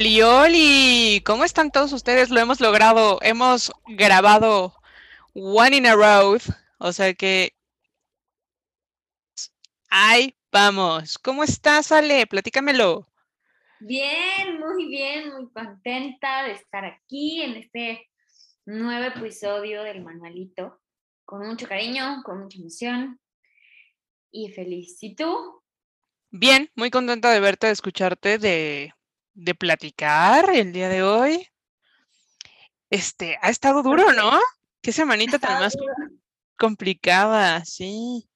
Lioli, ¿cómo están todos ustedes? Lo hemos logrado, hemos grabado One in a Row, o sea que ahí vamos. ¿Cómo estás, Ale? Platícamelo. Bien, muy bien, muy contenta de estar aquí en este nuevo episodio del manualito, con mucho cariño, con mucha emoción y feliz. ¿Y tú? Bien, muy contenta de verte, de escucharte, de, de platicar el día de hoy. Este, ha estado duro, ¿no? Qué semanita tan más complicada, sí.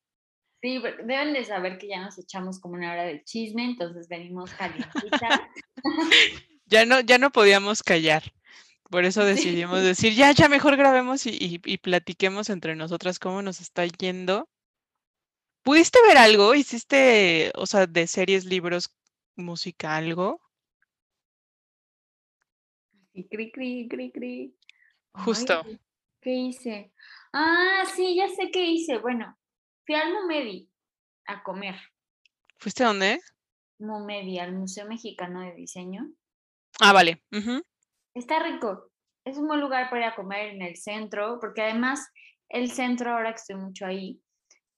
Sí, deben de saber que ya nos echamos como una hora de chisme, entonces venimos calientitas. ya no, ya no podíamos callar. Por eso decidimos decir, ya, ya mejor grabemos y, y, platiquemos entre nosotras cómo nos está yendo. ¿Pudiste ver algo? ¿Hiciste, o sea, de series, libros, música, algo? Sí, cri, cri, cri, cri. Justo. ¿Qué hice? Ah, sí, ya sé qué hice. Bueno, Fui al Momedi a comer. ¿Fuiste a dónde? Momedi, al Museo Mexicano de Diseño. Ah, vale. Está rico. Es un buen lugar para ir a comer en el centro, porque además el centro, ahora que estoy mucho ahí,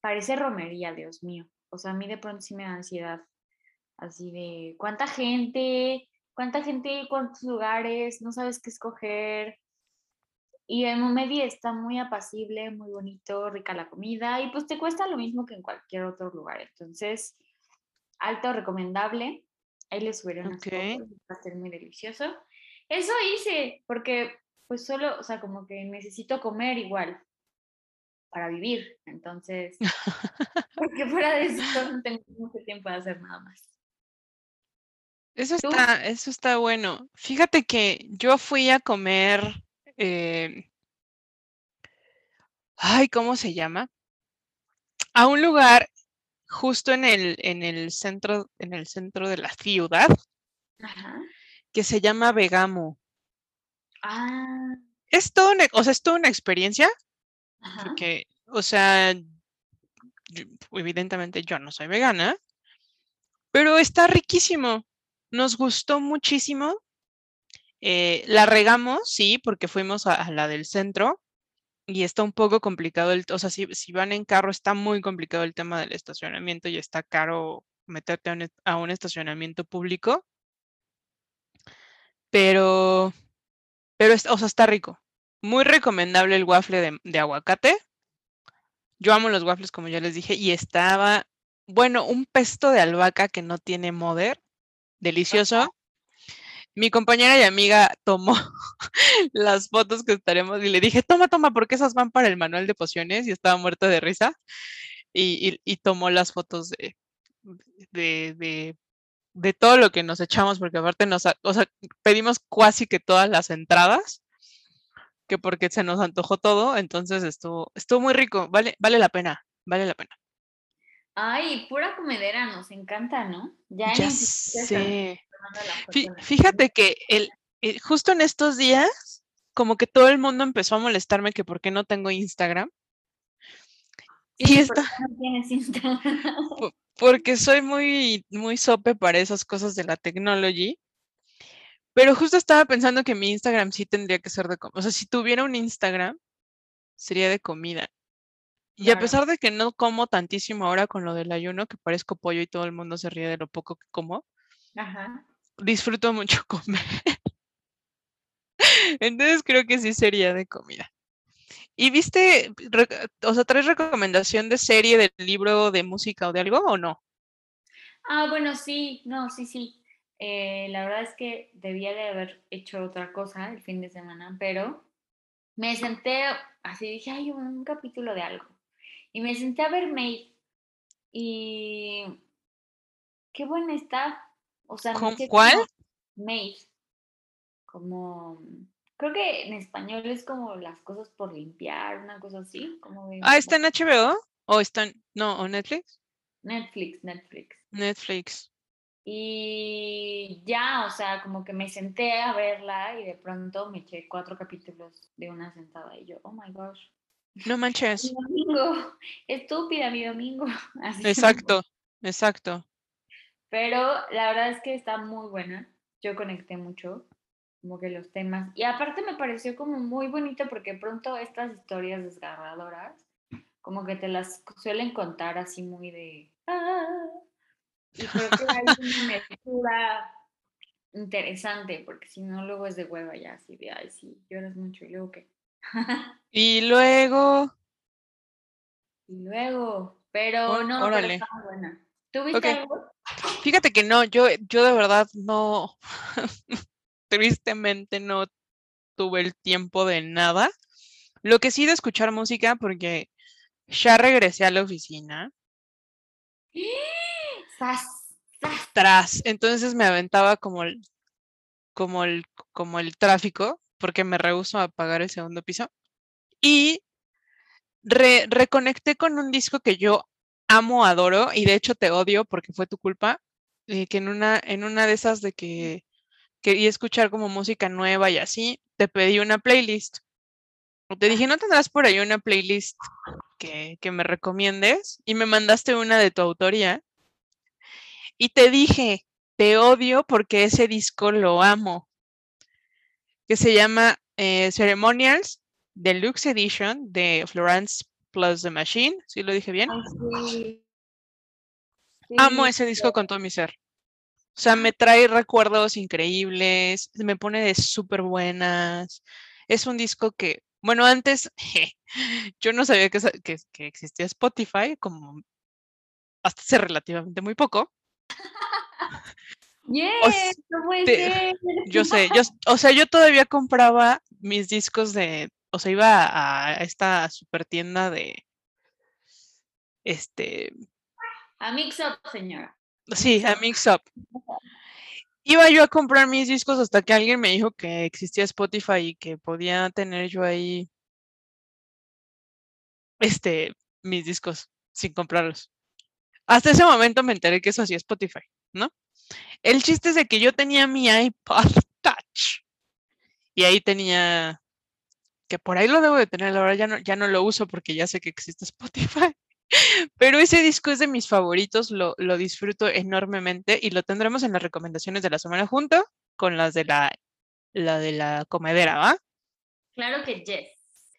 parece romería, Dios mío. O sea, a mí de pronto sí me da ansiedad. Así de cuánta gente, cuánta gente, cuántos lugares, no sabes qué escoger. Y el Momedi está muy apacible, muy bonito, rica la comida y pues te cuesta lo mismo que en cualquier otro lugar. Entonces, alto recomendable. Ahí les subiré unas okay. va a ser muy delicioso. Eso hice, porque pues solo, o sea, como que necesito comer igual para vivir. Entonces, porque fuera de eso no tengo mucho tiempo de hacer nada más. Eso está, eso está bueno. Fíjate que yo fui a comer eh, ay, ¿cómo se llama? A un lugar justo en el, en el centro, en el centro de la ciudad, que se llama Vegamo. Ah. Es todo una, o sea, es toda una experiencia, porque, o sea, evidentemente yo no soy vegana, pero está riquísimo. Nos gustó muchísimo. Eh, la regamos, sí, porque fuimos a, la del centro y está un poco complicado, el, o sea, si, van en carro está muy complicado el tema del estacionamiento y está caro meterte a un, estacionamiento público, pero, pero, o sea, está rico. Muy recomendable el waffle de, de aguacate. Yo amo los waffles, como ya les dije, y estaba, bueno, un pesto de albahaca que no tiene moder, delicioso mi compañera y amiga tomó las fotos que estaremos y le dije, toma, toma, porque esas van para el manual de pociones y estaba muerta de risa y, tomó las fotos de, de, de, todo lo que nos echamos, porque aparte nos, o sea, pedimos casi que todas las entradas, que porque se nos antojó todo, entonces estuvo, estuvo muy rico, vale, vale la pena, vale la pena. Ay, pura comedera, nos encanta, ¿no? Ya, ya sé. Fíjate que el, eh, justo en estos días, como que todo el mundo empezó a molestarme que por qué no tengo Instagram. y está. No tienes Instagram? Porque soy muy, muy sope para esas cosas de la tecnología. Pero justo estaba pensando que mi Instagram sí tendría que ser de comida. O sea, si tuviera un Instagram, sería de comida. Y a pesar de que no como tantísimo ahora con lo del ayuno, que parezco pollo y todo el mundo se ríe de lo poco que como, disfruto mucho comer. Entonces creo que sí sería de comida. ¿Y viste, o sea, traes recomendación de serie, de libro, de música o de algo o no? Ah, bueno, sí, no, sí, sí. Eh, la verdad es que debía de haber hecho otra cosa el fin de semana, pero me senté así, dije, hay un capítulo de algo. Y me senté a ver Maid. Y qué buena está. O sea, ¿cuál? Maid. Como creo que en español es como las cosas por limpiar, una cosa así. Como ah, ¿está en HBO? ¿O está en, no, o Netflix? Netflix, Netflix. Netflix. Y ya, o sea, como que me senté a verla y de pronto me eché cuatro capítulos de una sentada y yo, oh my gosh, no manches. Mi domingo, estúpida mi domingo. exacto, exacto. Pero la verdad es que está muy buena. yo conecté mucho, como que los temas. Y aparte me pareció como muy bonito porque pronto estas historias desgarradoras, como que te las suelen contar así muy de... "Ah", y creo que hay una mezcla interesante, porque si no, luego es de hueva ya, así de, ay, sí, lloras mucho y luego qué. Y luego, y luego, pero Ó- no, pero órale. está muy buena. ¿Tú viste Ok. algo? fíjate que no, yo, yo de verdad no, tristemente no tuve el tiempo de nada. Lo que sí de escuchar música, porque ya regresé a la oficina, ¡Sas! ¡Sas! tras, entonces me aventaba como el, como el, como el tráfico, porque me rehúso a pagar el segundo piso. Y re- reconecté con un disco que yo amo, adoro, y de hecho te odio porque fue tu culpa, eh, que en una, en una de esas de que quería escuchar como música nueva y así, te pedí una playlist. Te dije, ¿no tendrás por ahí una playlist que, que me recomiendes? Y me mandaste una de tu autoría. Y te dije, te odio porque ese disco lo amo. Que se llama eh, Ceremonials Deluxe Edition de Florence Plus The Machine. ¿Sí lo dije bien? Sí. Amo ese disco con todo mi ser. O sea, me trae recuerdos increíbles, me pone de súper buenas. Es un disco que, bueno, antes yo no sabía que, sa- que- que existía Spotify, como hasta hace relativamente muy poco. Yes, s- no puede te- ser. Yo sé, yo, o sea, yo todavía compraba mis discos de, o sea, iba a, a esta super tienda de, este, A Mix Up, señora. Sí, a Mix Up. Iba yo a comprar mis discos hasta que alguien me dijo que existía Spotify y que podía tener yo ahí este mis discos sin comprarlos. Hasta ese momento me enteré que eso hacía Spotify, ¿no? El chiste es de que yo tenía mi iPod Touch y ahí tenía que por ahí lo debo de tener, ahora ya no ya no lo uso porque ya sé que existe Spotify. Pero ese disco es de mis favoritos, lo, lo disfruto enormemente y lo tendremos en las recomendaciones de la semana junto con las de la, la de la comedera, ¿va? Claro que yes.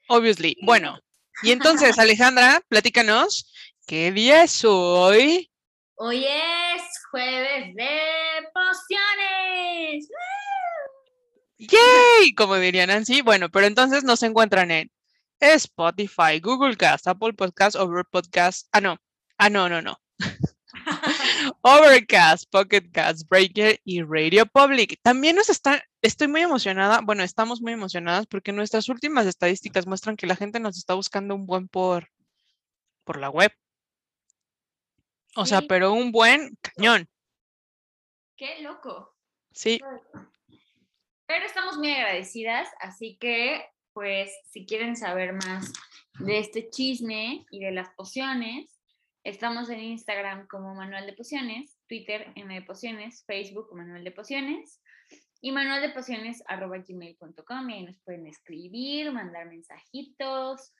Obviously. Bueno, y entonces, Alejandra, platícanos, ¿qué día es hoy? Hoy es jueves de pociones. ¡Yay! Como diría Nancy. Bueno, pero entonces nos encuentran en Spotify, Google Cast, Apple Podcast, Over Podcast. Ah, no. Ah, no, no, no. Overcast, Pocket Cast, Breaker y Radio Public. También nos están, estoy muy emocionada, bueno, estamos muy emocionadas porque nuestras últimas estadísticas muestran que la gente nos está buscando un buen por, por la web. O sea, pero un buen cañón, Qué loco. sí. Pero estamos muy agradecidas, así que, pues, si quieren saber más de este chisme y de las pociones, estamos en Instagram como Manual de Pociones, Twitter M de Pociones, Facebook Manual de Pociones y manualdepociones.gmail.com y ahí nos pueden escribir, mandar mensajitos,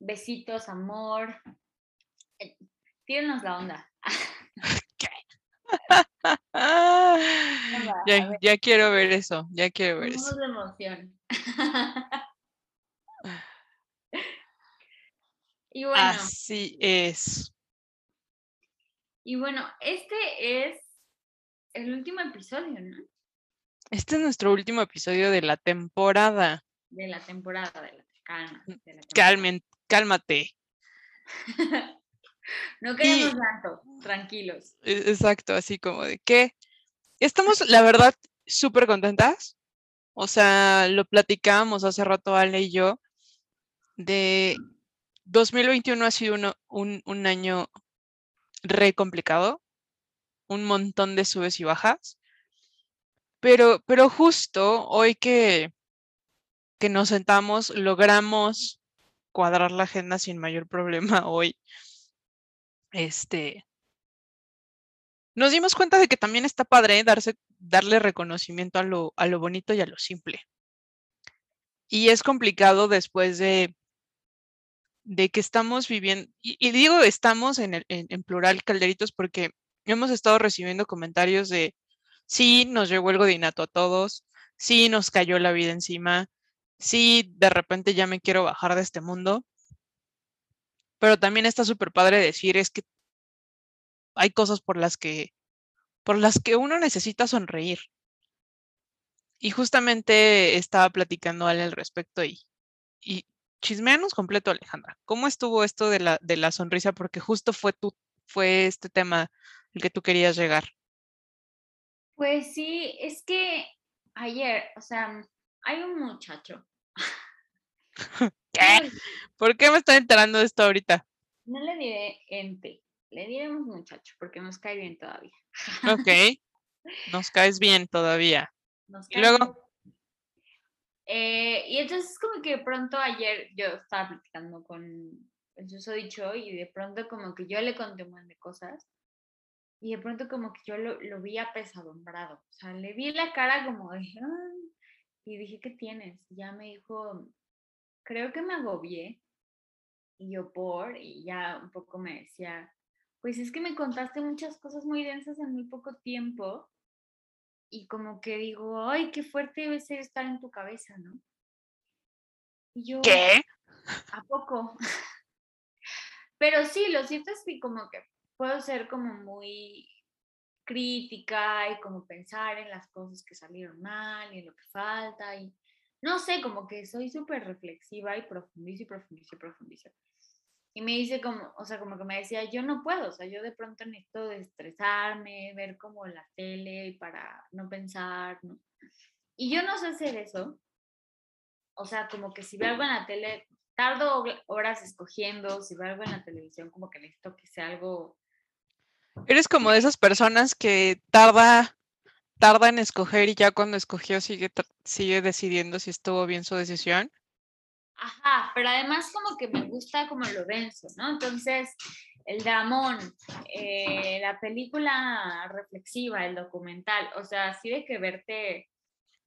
besitos, amor. Tírenos la onda. Ya, quiero ver eso, ya quiero ver eso. de emoción. y bueno, Así es. y bueno, este es el último episodio, ¿no? Este es nuestro último episodio de la temporada. De la temporada, de la calma. de la temporada. Calmen, cálmate. No queremos tanto, tranquilos. E- Exacto, así como de que estamos, la verdad, súper contentas. O sea, lo platicábamos hace rato Ale y yo de 2021 ha sido uno- un, un año re complicado, un montón de subes y bajas, pero, pero justo hoy que, que nos sentamos, logramos cuadrar la agenda sin mayor problema hoy. Este, nos dimos cuenta de que también está padre darse, darle reconocimiento a lo, a lo bonito y a lo simple. Y es complicado después de, de que estamos viviendo, y, digo estamos en, en, en plural calderitos porque hemos estado recibiendo comentarios de Sí, nos llegó el godinato a todos, sí, nos cayó la vida encima, sí, de repente ya me quiero bajar de este mundo, pero también está súper padre decir es que hay cosas por las que, por las que uno necesita sonreír. Y justamente estaba platicando al respecto y, y chismeanos completo, Alejandra. ¿Cómo estuvo esto de la, de la sonrisa? Porque justo fue, tu, fue este tema el que tú querías llegar. Pues sí, es que ayer, o sea, hay un muchacho. ¿Qué? ¿Por qué me estoy enterando de esto ahorita? No le diré ente, le diremos muchacho, porque nos cae bien todavía. Ok, nos caes bien todavía. Nos Y cae luego, bien. Eh, y entonces como que de pronto ayer yo estaba platicando con el susodicho y de pronto como que yo le conté un montón de cosas y de pronto como que yo lo, lo vi apesadumbrado, o sea, le vi la cara como de, "Ay", y dije, ¿qué tienes? Y ya me dijo, creo que me agobié y yo por, y ya un poco me decía, pues es que me contaste muchas cosas muy densas en muy poco tiempo y como que digo, ay, qué fuerte debe ser estar en tu cabeza, ¿no? Y yo, ¿qué? ¿a poco? Pero sí, lo cierto es que como que puedo ser como muy crítica y como pensar en las cosas que salieron mal y en lo que falta y no sé, como que soy súper reflexiva y profundizo y profundizo y profundizo. Y me dice como, o sea, como que me decía, yo no puedo, o sea, yo de pronto necesito estresarme, ver como la tele para no pensar, ¿no? Y yo no sé hacer eso. O sea, como que si veo algo en la tele, tardo horas escogiendo, si veo algo en la televisión, como que necesito que sea algo Eres como de esas personas que tarda, tarda en escoger y ya cuando escogió sigue, sigue decidiendo si estuvo bien su decisión. Ajá, pero además como que me gusta como lo denso, ¿no? Entonces, el dramón, eh, la película reflexiva, el documental, o sea, así de que verte,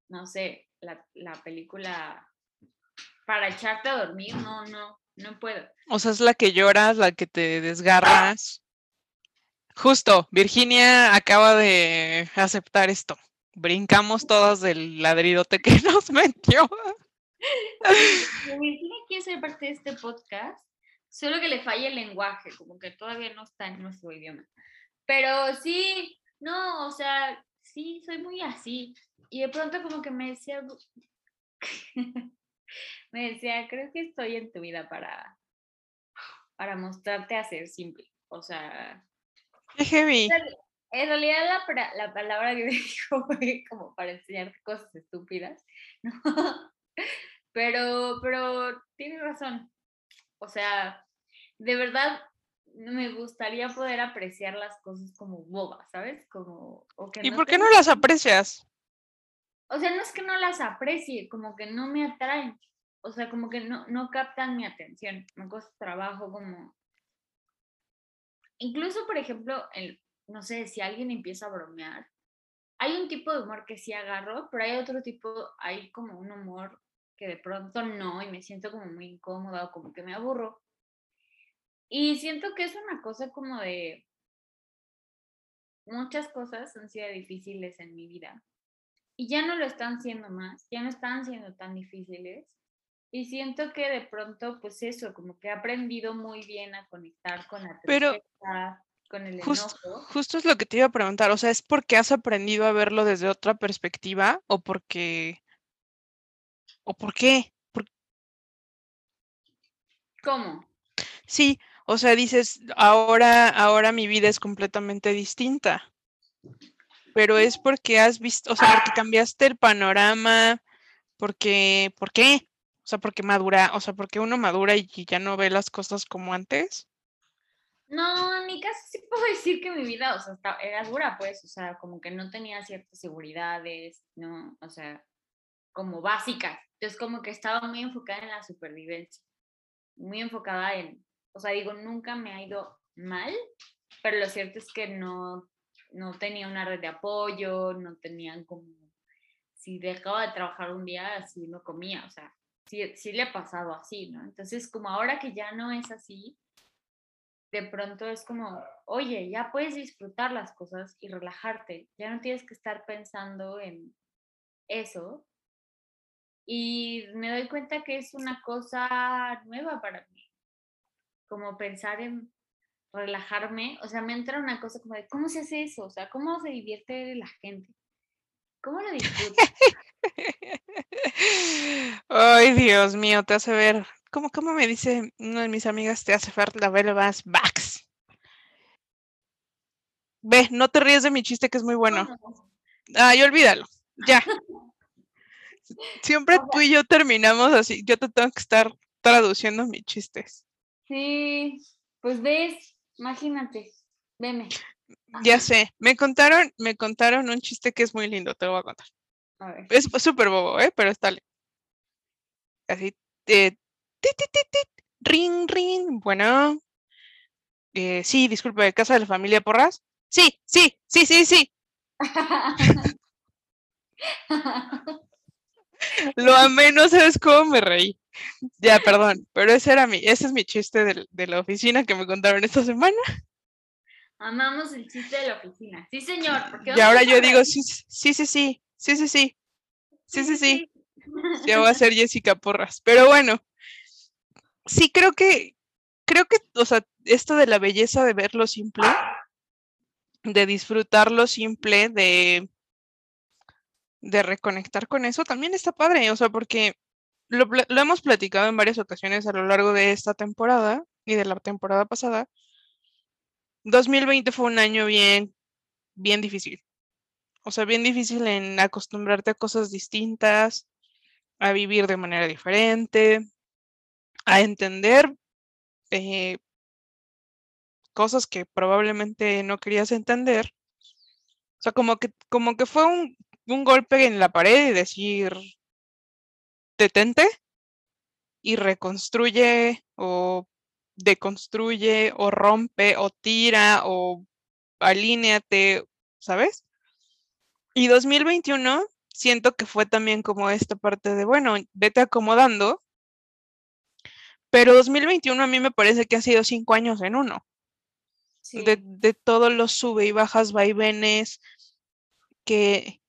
no sé, la, la película para echarte a dormir, no, no, no puedo. O sea, es la que lloras, la que te desgarras. Justo, Virginia acaba de aceptar esto. Brincamos todas del ladridote que nos metió. Virginia quiere ser parte de este podcast, solo que le falla el lenguaje, como que todavía no está en nuestro idioma. Pero sí, no, o sea, sí, soy muy así. Y de pronto como que me decía, me decía, creo que estoy en tu vida para, para mostrarte a ser simple. O sea, Qué heavy. en realidad la, la palabra que me dijo fue como para enseñarte cosas estúpidas, ¿no? Pero, pero tiene razón. O sea, de verdad me gustaría poder apreciar las cosas como bobas, ¿sabes? Como, o que ¿Y por qué no las aprecias? O sea, no es que no las aprecie, como que no me atraen. O sea, como que no, no captan mi atención. Me cuesta trabajo como... Incluso, por ejemplo, el, no sé, si alguien empieza a bromear, hay un tipo de humor que sí agarro, pero hay otro tipo, hay como un humor que de pronto no, y me siento como muy incómoda o como que me aburro. Y siento que es una cosa como de... Muchas cosas han sido difíciles en mi vida y ya no lo están siendo más, ya no están siendo tan difíciles. Y siento que de pronto, pues eso, como que he aprendido muy bien a conectar con la Pero tristeza, con el Justo, enojo. justo es lo que te iba a preguntar. O sea, ¿es porque has aprendido a verlo desde otra perspectiva o porque... ¿O por qué? Por- ¿Cómo? Sí, o sea, dices, ahora, ahora mi vida es completamente distinta. Pero es porque has visto, o sea, porque cambiaste el panorama, porque, ¿por qué? Sea, porque madura, o sea, porque uno madura y ya no ve las cosas como antes. No, en mi caso sí puedo decir que mi vida, o sea, era dura, pues, o sea, como que no tenía ciertas seguridades, ¿no? O sea, como básicas. Entonces, como que estaba muy enfocada en la supervivencia, muy enfocada en, o sea, digo, nunca me ha ido mal, pero lo cierto es que no, no tenía una red de apoyo, no tenían como, si dejaba de trabajar un día, así no comía, o sea, sí, sí le ha pasado así, ¿no? Entonces, como ahora que ya no es así, de pronto es como, oye, ya puedes disfrutar las cosas y relajarte, ya no tienes que estar pensando en eso. Y me doy cuenta que es una cosa nueva para mí, como pensar en relajarme, o sea, me entra una cosa como de, ¿cómo se hace eso? O sea, ¿cómo se divierte la gente? ¿Cómo lo disfruta? Ay, Dios mío, te hace ver, ¿cómo, cómo me dice una de mis amigas? Te hace ver ver más backs. Ve, no te ríes de mi chiste que es muy bueno. Ay, olvídalo, ya. Siempre tú y yo terminamos así, yo te tengo que estar traduciendo mis chistes. Sí, pues ves, imagínate, veme. Ya sé, me contaron, me contaron un chiste que es muy lindo, te lo voy a contar. Es súper bobo, ¿eh? Pero está Así, eh, ring, ring, bueno. Eh, sí, disculpe, ¿casa de la familia Porras? Sí, sí, sí, sí, sí. Lo amé, no sabes cómo me reí. Ya, perdón, pero ese era mi, ese es mi chiste de, de la oficina que me contaron esta semana. Amamos el chiste de la oficina. Sí, señor. y ahora yo digo, sí, sí, sí, sí, sí, sí, sí, sí, sí. Ya voy a ser Jessica Porras. Pero bueno, sí creo que, creo que, o sea, esto de la belleza de ver lo simple, de disfrutar lo simple, de, de reconectar con eso, también está padre, o sea, porque lo, lo hemos platicado en varias ocasiones a lo largo de esta temporada y de la temporada pasada 2020 fue un año bien, bien difícil. O sea, bien difícil en acostumbrarte a cosas distintas, a vivir de manera diferente, a entender eh, cosas que probablemente no querías entender. O sea, como que, como que fue un, un golpe en la pared y decir, detente y reconstruye o deconstruye o rompe o tira o alíneate, ¿sabes? Y 2021 siento que fue también como esta parte de, bueno, vete acomodando, pero 2021 a mí me parece que ha sido cinco años en uno. De, de, todos los sube y bajas vaivenes que,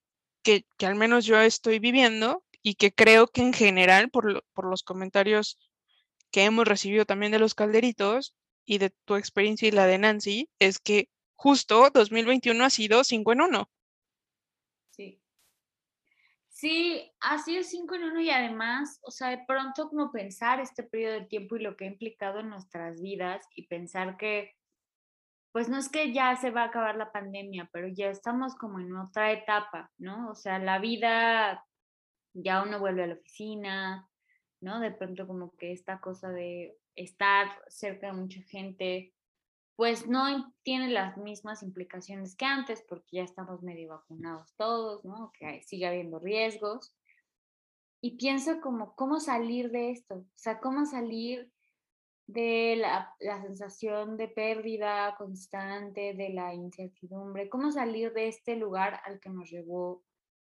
que, que, al menos yo estoy viviendo y que creo que en general, por, por los comentarios que hemos recibido también de los calderitos y de tu experiencia y la de Nancy, es que justo 2021 ha sido 5 en 1. Sí. Sí, ha sido 5 en 1 y además, o sea, de pronto como pensar este periodo de tiempo y lo que ha implicado en nuestras vidas y pensar que, pues no es que ya se va a acabar la pandemia, pero ya estamos como en otra etapa, ¿no? O sea, la vida, ya uno vuelve a la oficina, ¿no? De pronto como que esta cosa de estar cerca de mucha gente, pues no tiene las mismas implicaciones que antes porque ya estamos medio vacunados todos, ¿no? Que sigue habiendo riesgos. Y pienso como cómo salir de esto, o sea, cómo salir de la, la, sensación de pérdida constante, de la incertidumbre, cómo salir de este lugar al que nos llevó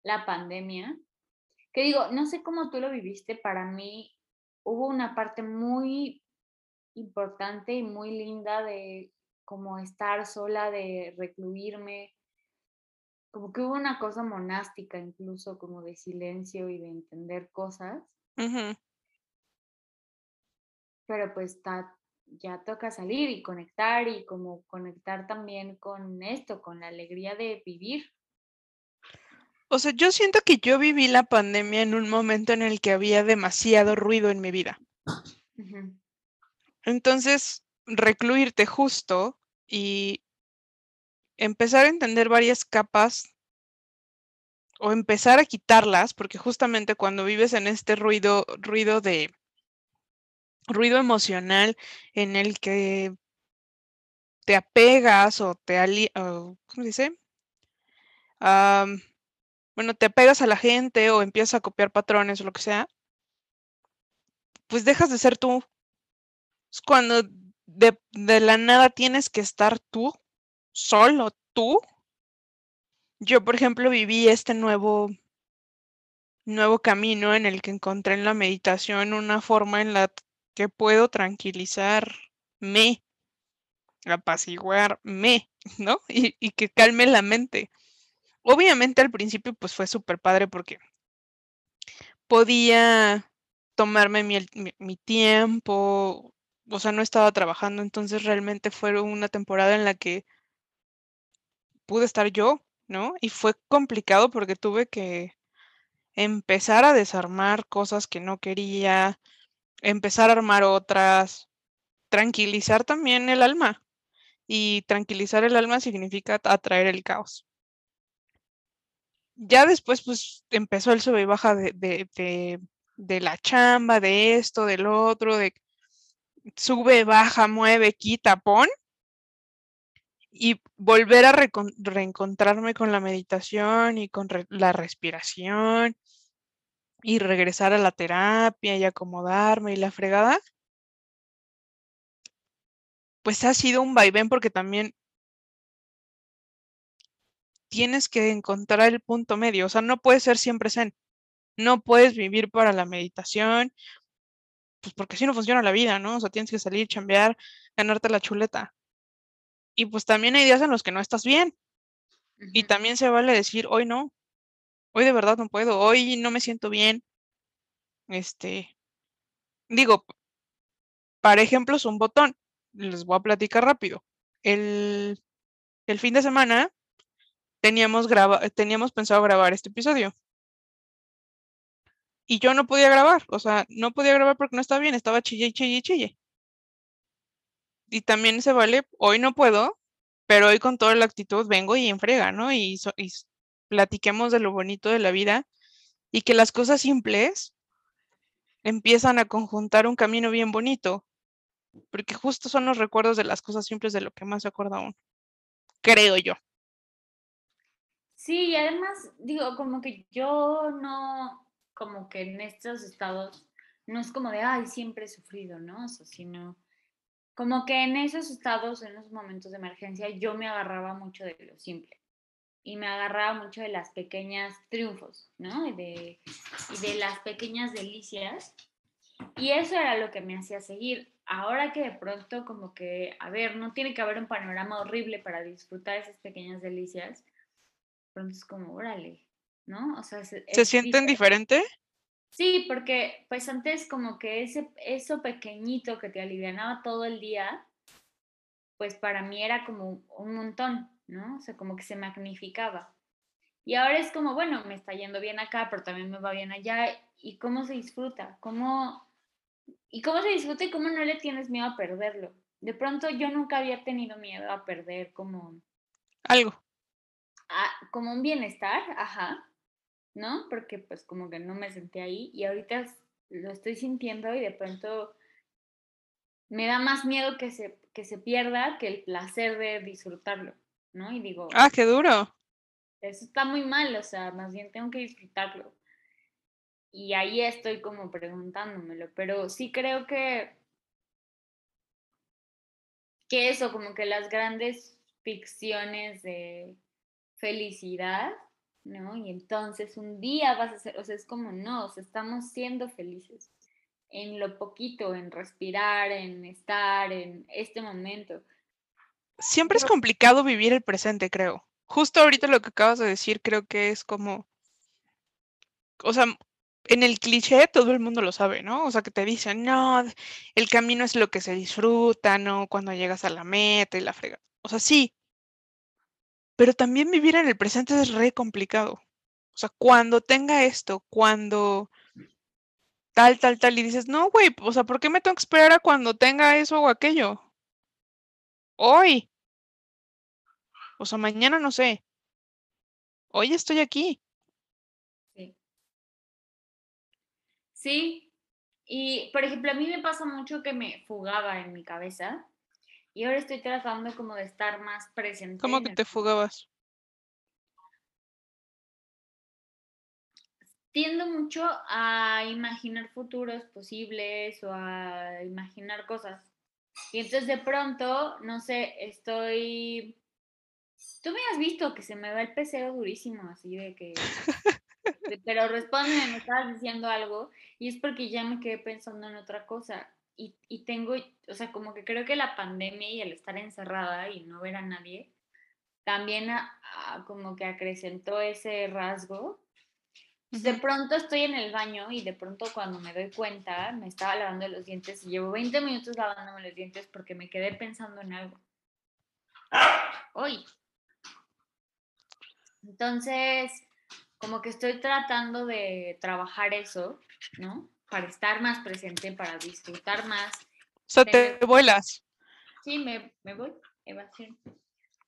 la pandemia que digo, no sé cómo tú lo viviste, para mí hubo una parte muy importante y muy linda de como estar sola, de recluirme, como que hubo una cosa monástica incluso, como de silencio y de entender cosas. Pero pues ya toca salir y conectar y como conectar también con esto, con la alegría de vivir. O sea, yo siento que yo viví la pandemia en un momento en el que había demasiado ruido en mi vida. Entonces, recluirte justo y empezar a entender varias capas o empezar a quitarlas, porque justamente cuando vives en este ruido, ruido de ruido emocional en el que te apegas o te ali ¿cómo se dice? Bueno, te apegas a la gente o empiezas a copiar patrones o lo que sea, pues dejas de ser tú. Es cuando de, la nada tienes que estar tú, solo tú. Yo, por ejemplo, viví este nuevo, nuevo camino en el que encontré en la meditación una forma en la que puedo tranquilizarme apaciguarme, ¿no? Y, y que calme la mente. Obviamente al principio pues fue súper padre porque podía tomarme mi, mi- mi tiempo, o sea, no estaba trabajando, entonces realmente fue una temporada en la que pude estar yo, ¿no? Y fue complicado porque tuve que empezar a desarmar cosas que no quería, empezar a armar otras, tranquilizar también el alma. Y tranquilizar el alma significa atraer el caos. Ya después, pues, empezó el sube y baja de, de, la chamba, de esto, del otro, de sube, baja, mueve, quita, pon. Y volver a reencontrarme con la meditación y con la respiración y regresar a la terapia y acomodarme y la fregada, pues ha sido un vaivén porque también tienes que encontrar el punto medio, o sea, no puedes ser siempre zen, no puedes vivir para la meditación, pues porque así no funciona la vida, ¿no? O sea, tienes que salir, chambear, ganarte la chuleta. Y pues también hay días en los que no estás bien y también se vale decir, hoy no, hoy de verdad no puedo, hoy no me siento bien. Este, digo, para ejemplos, un botón, les voy a platicar rápido. El, el fin de semana teníamos, graba teníamos pensado grabar este episodio. Y yo no podía grabar, o sea, no podía grabar porque no estaba bien, estaba chille chille y chille. Y también se vale, hoy no puedo, pero hoy con toda la actitud vengo y enfrega, ¿no? Y, so- platiquemos de lo bonito de la vida y que las cosas simples empiezan a conjuntar un camino bien bonito, porque justo son los recuerdos de las cosas simples de lo que más se acuerda uno, creo yo. Sí, y además, digo, como que yo no, como que en estos estados, no es como de, ay, siempre he sufrido, ¿no? O sea, sino, como que en esos estados, en esos momentos de emergencia, yo me agarraba mucho de lo simple y me agarraba mucho de las pequeñas triunfos, ¿no? Y de, de las pequeñas delicias. Y eso era lo que me hacía seguir. Ahora que de pronto como que, a ver, no tiene que haber un panorama horrible para disfrutar esas pequeñas delicias, pronto es como, órale, ¿no? O sea, ¿Se sienten diferente. diferente? Sí, porque pues antes como que ese, eso pequeñito que te alivianaba todo el día, pues para mí era como un montón, ¿no? O sea, como que se magnificaba. Y ahora es como, bueno, me está yendo bien acá, pero también me va bien allá. ¿Y cómo se disfruta? ¿Cómo, ¿Y cómo se disfruta y cómo no le tienes miedo a perderlo? De pronto yo nunca había tenido miedo a perder como, Algo. A- como un bienestar, ajá, ¿no? Porque pues como que no me senté ahí y ahorita lo estoy sintiendo y de pronto me da más miedo que se, que se pierda que el placer de disfrutarlo, ¿no? Y digo, Ah, qué duro. eso está muy mal, o sea, más bien tengo que disfrutarlo. Y ahí estoy como preguntándomelo, pero sí creo que, que eso, como que las grandes ficciones de felicidad, ¿no? Y entonces un día vas a ser, o sea, es como no, o sea, estamos siendo felices en lo poquito, en respirar, en estar, en este momento. Siempre es complicado vivir el presente, creo. Justo ahorita lo que acabas de decir, creo que es como, o sea, en el cliché todo el mundo lo sabe, ¿no? O sea, que te dicen, no, el camino es lo que se disfruta, ¿no? Cuando llegas a la meta y la frega. O sea, sí, pero también vivir en el presente es re complicado. O sea, cuando tenga esto, cuando tal, tal, tal, y dices, no, güey, o sea, ¿por qué me tengo que esperar a cuando tenga eso o aquello? Hoy. O sea, mañana no sé. Hoy estoy aquí. Sí. Sí, y por ejemplo, a mí me pasa mucho que me fugaba en mi cabeza y ahora estoy tratando como de estar más presente. ¿Cómo que te fugabas? tiendo mucho a imaginar futuros posibles o a imaginar cosas. Y entonces de pronto, no sé, estoy... Tú me has visto que se me va el pecero durísimo, así de que... pero respóndeme, me estabas diciendo algo y es porque ya me quedé pensando en otra cosa. Y, y tengo, o sea, como que creo que la pandemia y el estar encerrada y no ver a nadie también como que acrecentó ese rasgo. De pronto estoy en el baño y de pronto cuando me doy cuenta me estaba lavando los dientes y llevo 20 minutos lavándome los dientes porque me quedé pensando en algo. Hoy. Entonces, como que estoy tratando de trabajar eso, ¿no? Para estar más presente, para disfrutar más. O sea, te vuelas. Sí, me, me voy, evasión.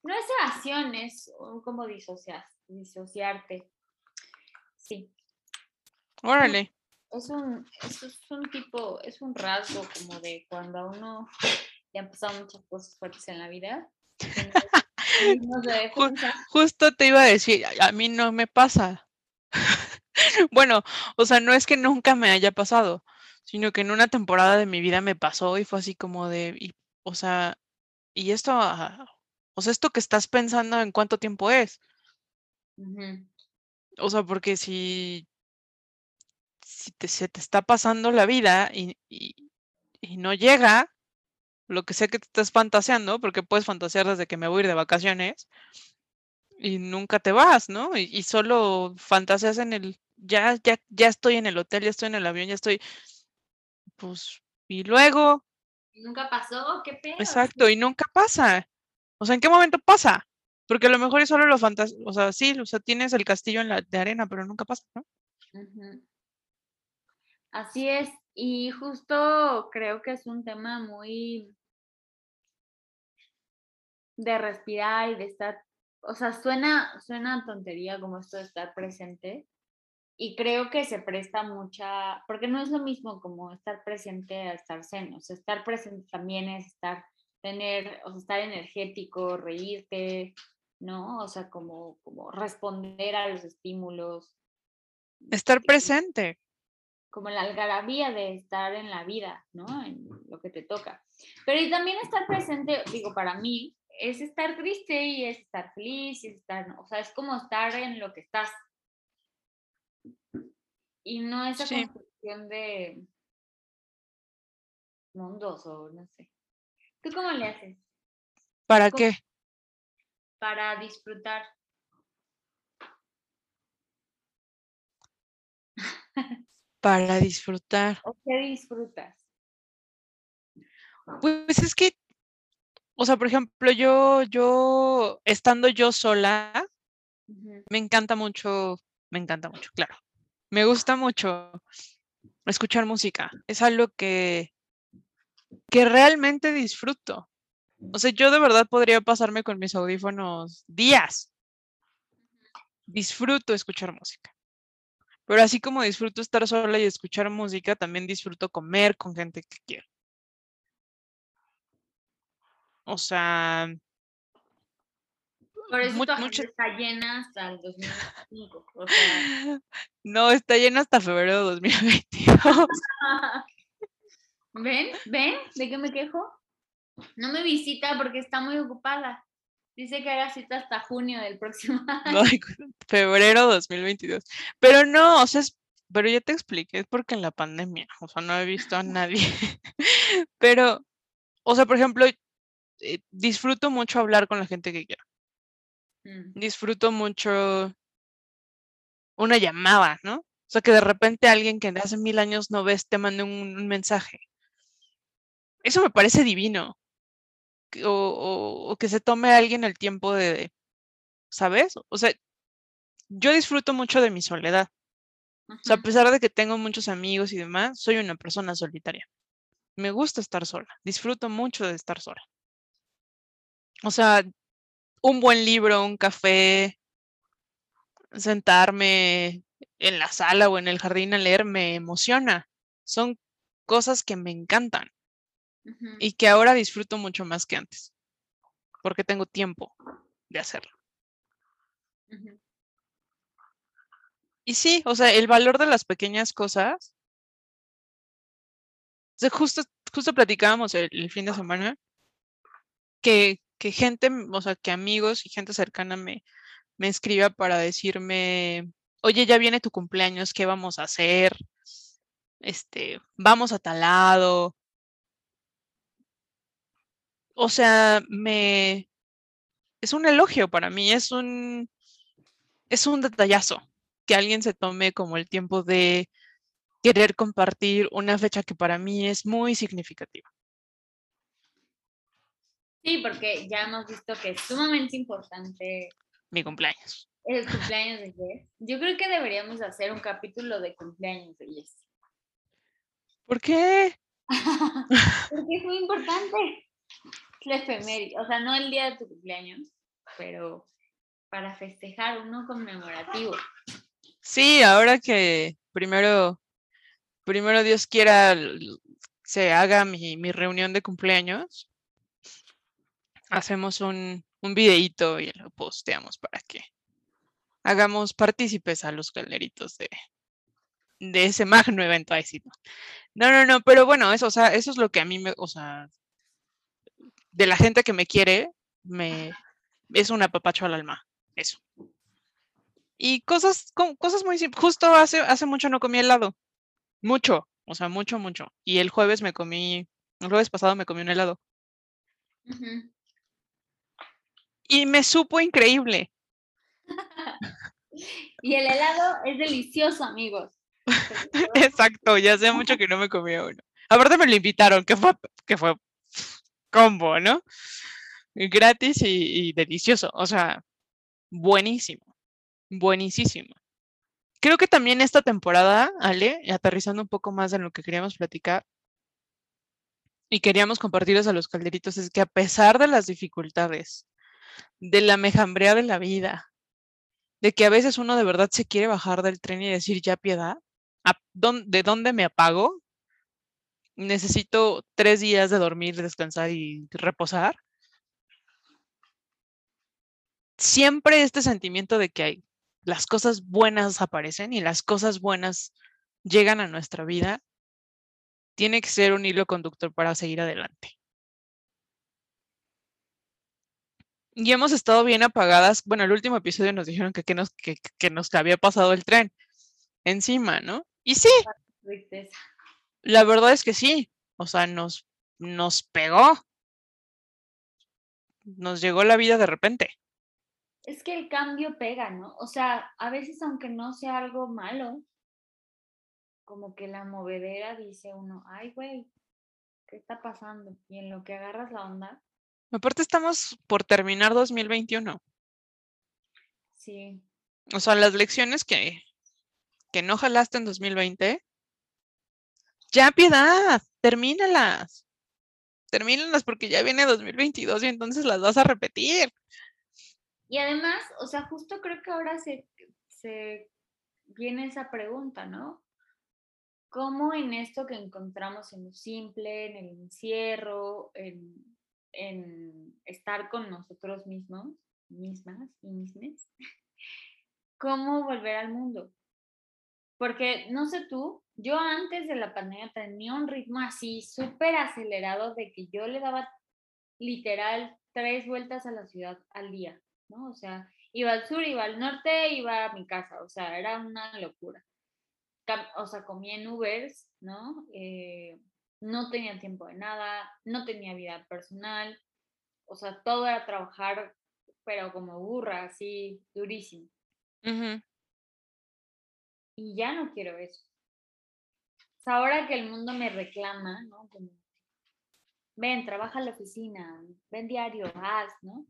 No es evasión, es como disociar, disociarte. Sí. Órale. Es un, es, un tipo, es un rasgo como de cuando a uno le han pasado muchas cosas fuertes en la vida. Justo te iba a decir, a mí no me pasa. bueno, o sea, no es que nunca me haya pasado, sino que en una temporada de mi vida me pasó y fue así como de, o sea, y esto o sea, esto que estás pensando en cuánto tiempo es. O sea, porque si, si se te está pasando la vida y, no llega, lo que sé que te estás fantaseando, porque puedes fantasear desde que me voy a ir de vacaciones y nunca te vas, ¿no? Y, y, solo fantaseas en el, ya, ya, ya estoy en el hotel, ya estoy en el avión, ya estoy, pues, y luego. Nunca pasó, qué pedo. Exacto, y nunca pasa. O sea, ¿en qué momento pasa? Porque a lo mejor es solo lo fantasma, o sea, sí, o sea, tienes el castillo en la, de arena, pero nunca pasa, ¿no? Así es, y justo creo que es un tema muy de respirar y de estar, o sea, suena, suena tontería como esto de estar presente, y creo que se presta mucha, porque no es lo mismo como estar presente a estar zen, o sea, estar presente también es estar tener, o sea, estar energético, reírte, ¿no? O sea, como, como responder a los estímulos. Estar presente. Como la algarabía de estar en la vida, ¿no? En lo que te toca. Pero y también estar presente, digo, para mí, es estar triste y es estar feliz, y estar, o sea, es como estar en lo que estás. Y no esa construcción de mundos o no sé. ¿Tú cómo le haces? ¿Para qué? Para disfrutar. Para disfrutar. ¿O qué disfrutas? Pues es que, o sea, por ejemplo, yo, yo, estando yo sola, me encanta mucho, me encanta mucho, claro. Me gusta mucho escuchar música. Es algo que, que realmente disfruto. O sea, yo de verdad podría pasarme con mis audífonos días. Disfruto escuchar música. Pero así como disfruto estar sola y escuchar música, también disfruto comer con gente que quiero. O sea... Por eso está llena hasta el 2025. No, está llena hasta febrero de 2022. ¿Ven? ¿Ven? ¿De qué me quejo? No me visita porque está muy ocupada. Dice que haga cita hasta junio del próximo año. febrero 2022. Pero no, o sea, pero ya te expliqué, es porque en la pandemia, o sea, no he visto a nadie. pero, o sea, por ejemplo, eh, disfruto mucho hablar con la gente que quiero. Mm. Disfruto mucho una llamada, ¿no? O sea, que de repente alguien que hace mil años no ves te mande un mensaje. Eso me parece divino. O, que se tome alguien el tiempo de, ¿sabes? O sea, yo disfruto mucho de mi soledad. O sea, a pesar de que tengo muchos amigos y demás, soy una persona solitaria. Me gusta estar sola, disfruto mucho de estar sola. O sea, un buen libro, un café, sentarme en la sala o en el jardín a leer me emociona. Son cosas que me encantan y que ahora disfruto mucho más que antes, porque tengo tiempo de hacerlo. Y sí, o sea, el valor de las pequeñas cosas. justo, justo platicábamos el, fin de semana que, que, gente, o sea, que amigos y gente cercana me, me escriba para decirme, oye, ya viene tu cumpleaños, ¿qué vamos a hacer? Este, vamos a tal lado, o sea, me, es un elogio para mí, es un, es un detallazo que alguien se tome como el tiempo de querer compartir una fecha que para mí es muy significativa. Sí, porque ya hemos visto que es sumamente importante. Mi cumpleaños. El cumpleaños de Jess. Yo creo que deberíamos hacer un capítulo de cumpleaños de Jess. ¿Por qué? porque es muy importante. La efeméride. O sea, no el día de tu cumpleaños, pero para festejar uno conmemorativo. Sí, ahora que primero, primero Dios quiera se haga mi, mi reunión de cumpleaños, hacemos un, un videíto y lo posteamos para que hagamos partícipes a los galeritos de, de ese magno evento. Ahí sí, no. no, no, pero bueno, eso, o sea, eso es lo que a mí me, o sea, de la gente que me quiere, me es un apapacho al alma, eso. Y cosas, cosas muy simples. Justo hace, hace mucho no comí helado. Mucho, o sea, mucho, mucho. Y el jueves me comí, el jueves pasado me comí un helado y me supo increíble. y el helado es delicioso, amigos. Exacto, ya hace mucho que no me comía uno. Aparte me lo invitaron, que fue, que fue combo, ¿no? Gratis y, y delicioso, o sea, buenísimo, buenísimo. Creo que también esta temporada, Ale, aterrizando un poco más en lo que queríamos platicar y queríamos compartirles a los calderitos, es que a pesar de las dificultades, de la mejambrea de la vida, de que a veces uno de verdad se quiere bajar del tren y decir ya piedad, ¿de dónde me apago? Necesito tres días de dormir, descansar y reposar. Siempre este sentimiento de que hay, las cosas buenas aparecen y las cosas buenas llegan a nuestra vida, tiene que ser un hilo conductor para seguir adelante. Y hemos estado bien apagadas. Bueno, el último episodio nos dijeron que, que nos, que, que nos había pasado el tren encima, ¿no? Y sí. La verdad es que sí. O sea, nos, nos pegó. Nos llegó la vida de repente. Es que el cambio pega, ¿no? O sea, a veces aunque no sea algo malo, como que la movedera dice uno, ay, güey, ¿qué está pasando? Y en lo que agarras la onda, Aparte estamos por terminar 2021. Sí. O sea, las lecciones que, que no jalaste en 2020, ya piedad, termínalas. Termínalas porque ya viene 2022 y entonces las vas a repetir. Y además, o sea, justo creo que ahora se, se viene esa pregunta, ¿no? ¿Cómo en esto que encontramos en lo simple, en el encierro, en en estar con nosotros mismos, mismas y mismes, cómo volver al mundo. Porque, no sé tú, yo antes de la pandemia tenía un ritmo así súper acelerado de que yo le daba literal tres vueltas a la ciudad al día, ¿no? O sea, iba al sur, iba al norte, iba a mi casa, o sea, era una locura. O sea, comía en Ubers, ¿no? Eh, no tenía tiempo de nada, no tenía vida personal, o sea, todo era trabajar, pero como burra, así, durísimo. Y ya no quiero eso. O sea, ahora que el mundo me reclama, ¿no? Como, ven, trabaja en la oficina, ven diario, haz, ¿no?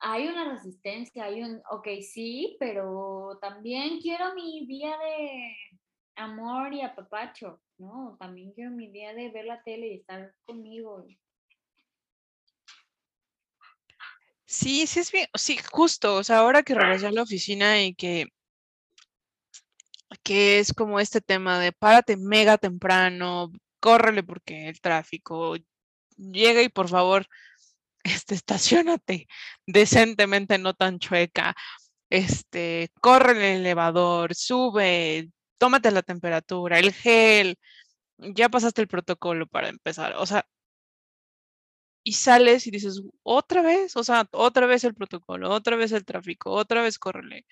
Hay una resistencia, hay un, ok, sí, pero también quiero mi día de amor y apapacho. No, también quiero mi día de ver la tele y estar conmigo. Sí, sí es bien, sí, justo, o sea, ahora que regresé a la oficina y que, que es como este tema de párate mega temprano, córrele porque el tráfico llega y por favor, este, estacionate decentemente, no tan chueca, este, corre el elevador, sube, tómate la temperatura, el gel, ya pasaste el protocolo para empezar, o sea, y sales y dices, otra vez, o sea, otra vez el protocolo, otra vez el tráfico, otra vez córrele.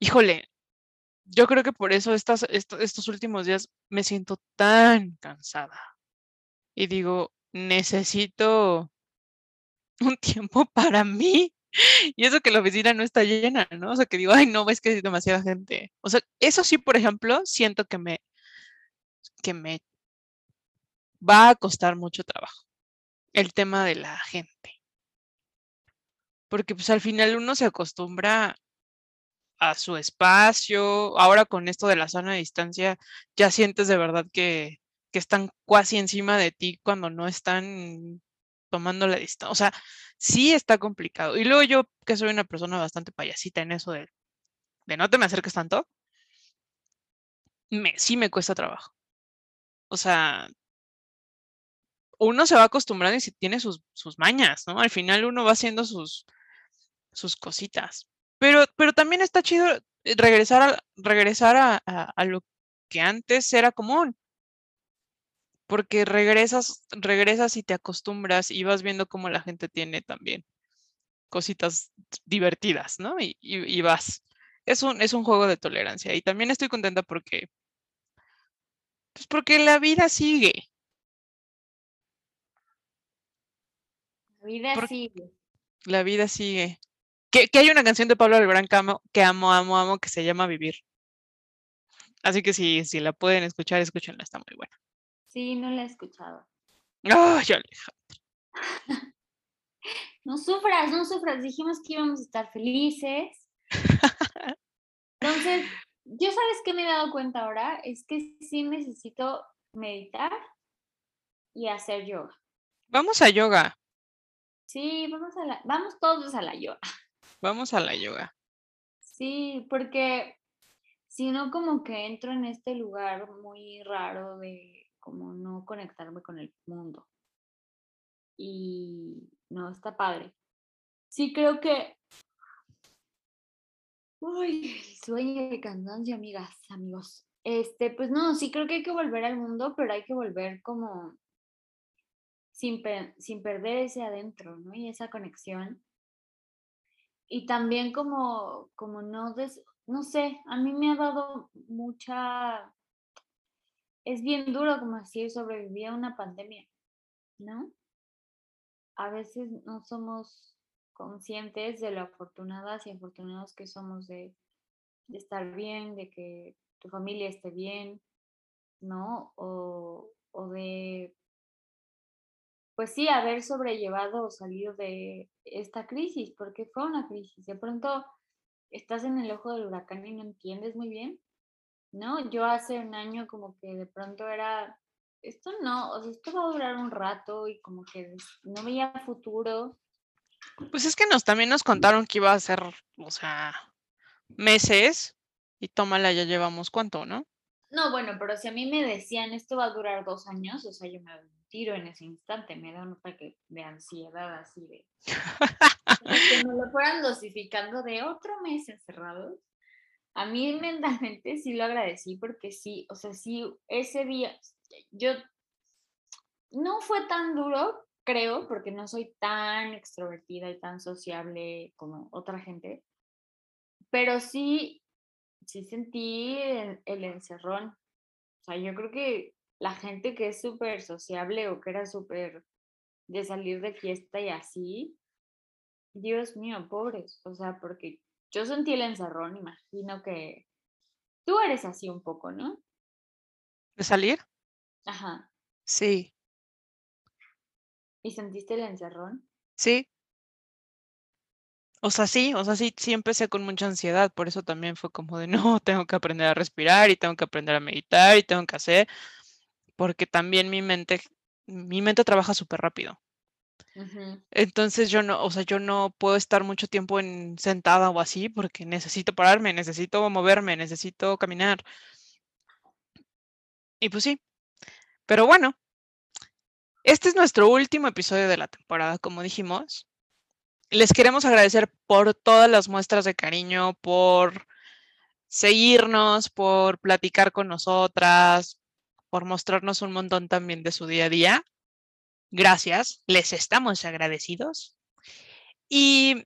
Híjole, yo creo que por eso estas, estos últimos días me siento tan cansada. Y digo, necesito un tiempo para mí. Y eso que la oficina no está llena, ¿no? O sea, que digo, ay, no, es que hay demasiada gente. O sea, eso sí, por ejemplo, siento que me, que me va a costar mucho trabajo. El tema de la gente. Porque pues al final uno se acostumbra a su espacio. Ahora con esto de la de distancia, ya sientes de verdad que, que están casi encima de ti cuando no están tomando la distancia. O sea, sí está complicado. Y luego yo, que soy una persona bastante payasita en eso de, de no te me acerques tanto, me, sí me cuesta trabajo. O sea, uno se va acostumbrando y si tiene sus, sus mañas, ¿no? Al final uno va haciendo sus, sus cositas. Pero, pero también está chido eh, regresar a, regresar a, a lo que antes era común porque regresas, regresas y te acostumbras y vas viendo cómo la gente tiene también cositas divertidas, ¿no? Y, y, vas. Es un, es un juego de tolerancia. Y también estoy contenta porque, pues porque la vida sigue. La vida sigue. La vida sigue. Que, que, hay una canción de Pablo Alborán que amo, que amo, amo, amo, que se llama Vivir. Así que si, si la pueden escuchar, escúchenla, está muy buena. Sí, no la he escuchado. Ay, Alejandra. no sufras, no sufras. Dijimos que íbamos a estar felices. Entonces, yo sabes que me he dado cuenta ahora, es que sí necesito meditar y hacer yoga. Vamos a yoga. Sí, vamos a la, vamos todos a la yoga. Vamos a la yoga. Sí, porque si no como que entro en este lugar muy raro de como no conectarme con el mundo. Y no, está padre. Sí, creo que... Uy, sueño de cansancio, amigas, amigos. Este, pues no, sí creo que hay que volver al mundo, pero hay que volver como sin, sin perder ese adentro, ¿no? Y esa conexión. Y también como, como no, no sé, a mí me ha dado mucha es bien duro como decir sobrevivir a una pandemia, ¿no? A veces no somos conscientes de lo afortunadas y afortunados que somos de, estar bien, de que tu familia esté bien, ¿no? O, o de, pues sí, haber sobrellevado o salido de esta crisis, porque fue una crisis. De pronto estás en el ojo del huracán y no entiendes muy bien ¿no? Yo hace un año como que de pronto era, esto no, o sea, esto va a durar un rato y como que no veía futuro. Pues es que nos también nos contaron que iba a ser, o sea, meses y tómala, ya llevamos cuánto, ¿no? No, bueno, pero si a mí me decían esto va a durar dos años, o sea, yo me tiro en ese instante, me da un ataque de ansiedad así de... que me lo fueran dosificando de otro mes encerrados a mí mentalmente sí lo agradecí porque sí, o sea, sí, ese día, yo no fue tan duro, creo, porque no soy tan extrovertida y tan sociable como otra gente, pero sí, sí sentí el, el encerrón. O sea, yo creo que la gente que es súper sociable o que era súper de salir de fiesta y así, Dios mío, pobres, o sea, porque yo sentí el encerrón, imagino que tú eres así un poco, ¿no? ¿De salir? Ajá. Sí. ¿Y sentiste el encerrón? Sí. O sea, sí, o sea, sí, sí empecé con mucha ansiedad, por eso también fue como de, no, tengo que aprender a respirar y tengo que aprender a meditar y tengo que hacer, porque también mi mente, mi mente trabaja súper rápido. Entonces yo no, o sea, yo no puedo estar mucho tiempo en sentada o así porque necesito pararme, necesito moverme, necesito caminar. Y pues sí. Pero bueno, este es nuestro último episodio de la temporada, como dijimos. Les queremos agradecer por todas las muestras de cariño, por seguirnos, por platicar con nosotras, por mostrarnos un montón también de su día a día. Gracias, les estamos agradecidos. Y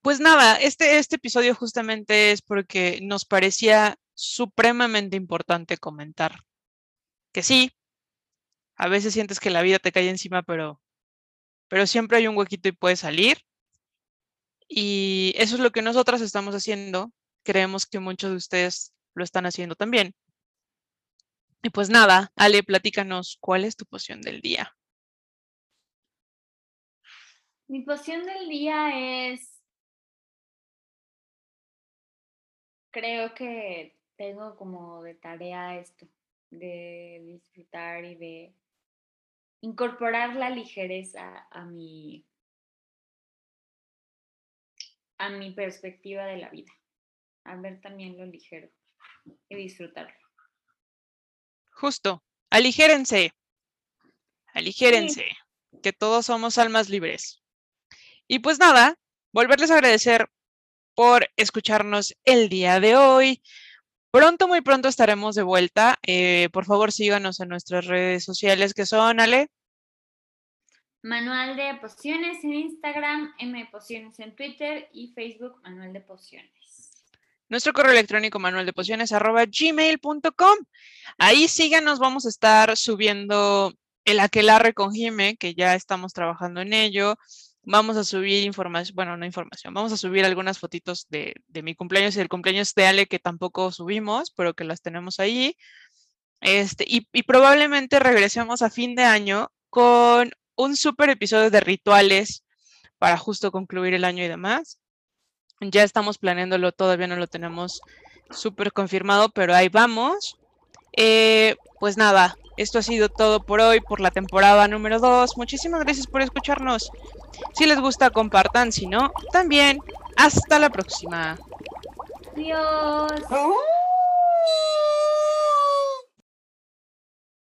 pues nada, este, este episodio justamente es porque nos parecía supremamente importante comentar que sí, A veces sientes que la vida te cae encima, pero, pero siempre hay un huequito y puedes salir. Y eso es lo que nosotras estamos haciendo. Creemos que muchos de ustedes lo están haciendo también. Y pues nada, Ale, platícanos, ¿cuál es tu poción del día? Mi poción del día es, creo que tengo como de tarea esto, de disfrutar y de incorporar la ligereza a mi, a mi perspectiva de la vida, a ver también lo ligero y disfrutarlo. Justo, aligérense, aligérense, que todos somos almas libres. Y pues nada, volverles a agradecer por escucharnos el día de hoy. Pronto, muy pronto estaremos de vuelta. Eh, por favor, síganos en nuestras redes sociales que son, Ale. Manual de Pociones en Instagram, M Pociones en Twitter y Facebook Manual de Pociones. Nuestro correo electrónico manual de pociones arroba gmail.com. Ahí síganos, vamos a estar subiendo el aquelarre con Jime, que ya estamos trabajando en ello. Vamos a subir información, bueno, no información, vamos a subir algunas fotitos de, mi cumpleaños y del cumpleaños de Ale que tampoco subimos, pero que las tenemos ahí. Este, y, probablemente regresemos a fin de año con un super episodio de rituales para justo concluir el año y demás. Ya estamos planeándolo, todavía no lo tenemos súper confirmado, pero ahí vamos. Eh, pues nada, esto ha sido todo por hoy, por la temporada número 2. Muchísimas gracias por escucharnos. Si les gusta, compartan. Si no, también. Hasta la próxima. Adiós.